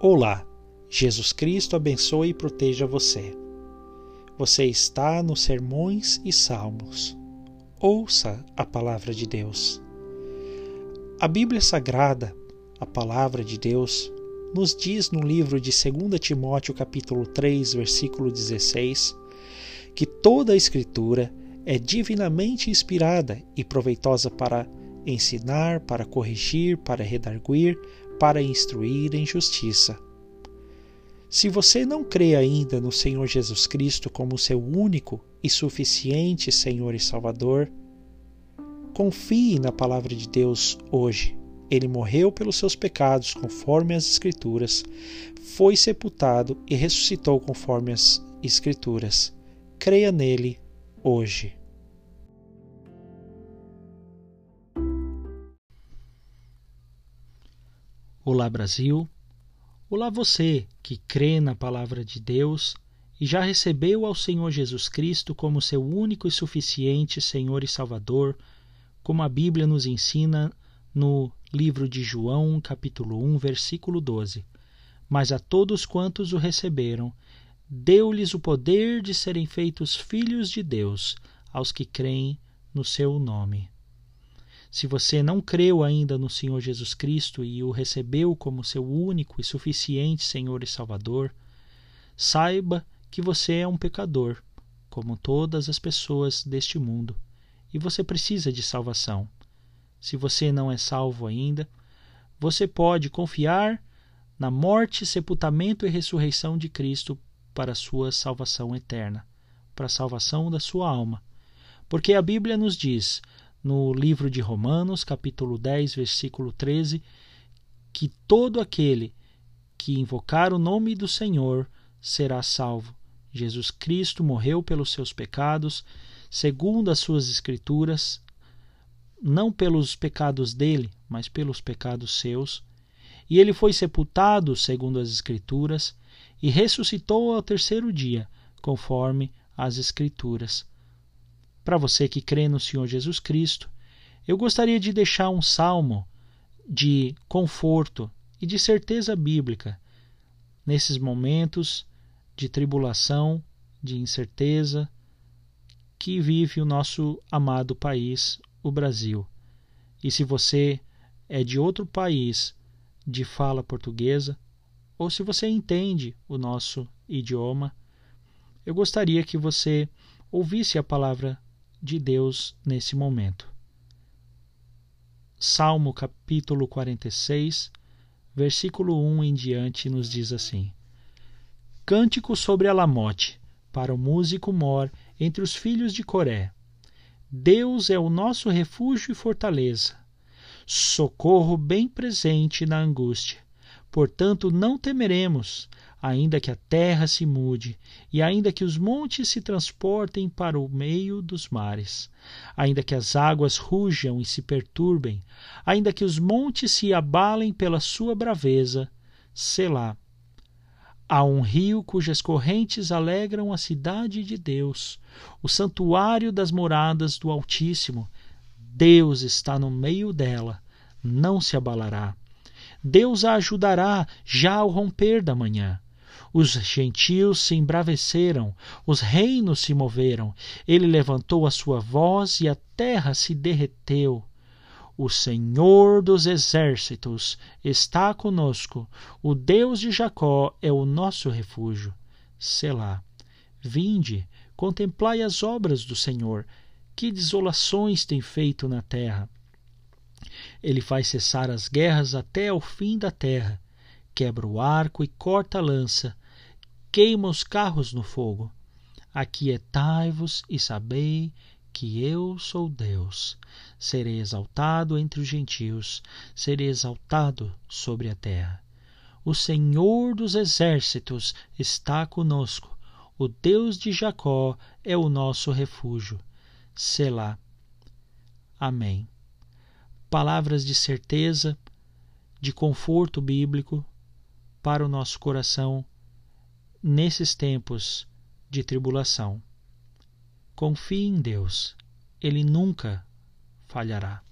Olá, Jesus Cristo abençoe e proteja você. Você está nos Sermões e Salmos. Ouça a palavra de Deus. A Bíblia Sagrada, a palavra de Deus, nos diz no livro de 2 Timóteo capítulo 3, versículo 16, que toda a escritura é divinamente inspirada e proveitosa para ensinar, para corrigir, para redarguir, para instruir em justiça. Se você não crê ainda no Senhor Jesus Cristo como seu único e suficiente Senhor e Salvador, confie na palavra de Deus hoje. Ele morreu pelos seus pecados, conforme as Escrituras, foi sepultado e ressuscitou conforme as Escrituras. Creia nele hoje. Olá, Brasil. Olá, você que crê na palavra de Deus e já recebeu ao Senhor Jesus Cristo como seu único e suficiente Senhor e Salvador, como a Bíblia nos ensina no livro de João, capítulo 1, versículo 12. Mas a todos quantos o receberam, deu-lhes o poder de serem feitos filhos de Deus, aos que creem no seu nome. Se você não creu ainda no Senhor Jesus Cristo e o recebeu como seu único e suficiente Senhor e Salvador, saiba que você é um pecador, como todas as pessoas deste mundo, e você precisa de salvação. Se você não é salvo ainda, você pode confiar na morte, sepultamento e ressurreição de Cristo para a sua salvação eterna, para a salvação da sua alma. Porque a Bíblia nos diz: no livro de Romanos, capítulo 10, versículo 13, que todo aquele que invocar o nome do Senhor será salvo. Jesus Cristo morreu pelos seus pecados, segundo as suas Escrituras, não pelos pecados dele, mas pelos pecados seus. E ele foi sepultado, segundo as Escrituras, e ressuscitou ao terceiro dia, conforme as Escrituras. Para você que crê no Senhor Jesus Cristo, eu gostaria de deixar um salmo de conforto e de certeza bíblica nesses momentos de tribulação, de incerteza que vive o nosso amado país, o Brasil. E se você é de outro país de fala portuguesa, ou se você entende o nosso idioma, eu gostaria que você ouvisse a palavra de Deus nesse momento. Salmo capítulo 46, versículo 1 em diante nos diz assim: Cântico sobre Alamote, para o músico mor entre os filhos de Coré. Deus é o nosso refúgio e fortaleza, socorro bem presente na angústia. Portanto, não temeremos, ainda que a terra se mude, e ainda que os montes se transportem para o meio dos mares, ainda que as águas rujam e se perturbem, ainda que os montes se abalem pela sua braveza, Selá. Há um rio cujas correntes alegram a cidade de Deus, o santuário das moradas do Altíssimo. Deus está no meio dela, não se abalará. Deus a ajudará já ao romper da manhã. Os gentios se embraveceram, os reinos se moveram. Ele levantou a sua voz e a terra se derreteu. O Senhor dos exércitos está conosco. O Deus de Jacó é o nosso refúgio. Selá. Vinde, contemplai as obras do Senhor. Que desolações tem feito na terra. Ele faz cessar as guerras até ao fim da terra quebra o arco e corta a lança, queima os carros no fogo. Aquietai-vos e sabei que eu sou Deus. Serei exaltado entre os gentios, serei exaltado sobre a terra. O Senhor dos exércitos está conosco. O Deus de Jacó é o nosso refúgio. Selá. Amém. Palavras de certeza, de conforto bíblico para o nosso coração nesses tempos de tribulação. Confie em Deus, Ele nunca falhará.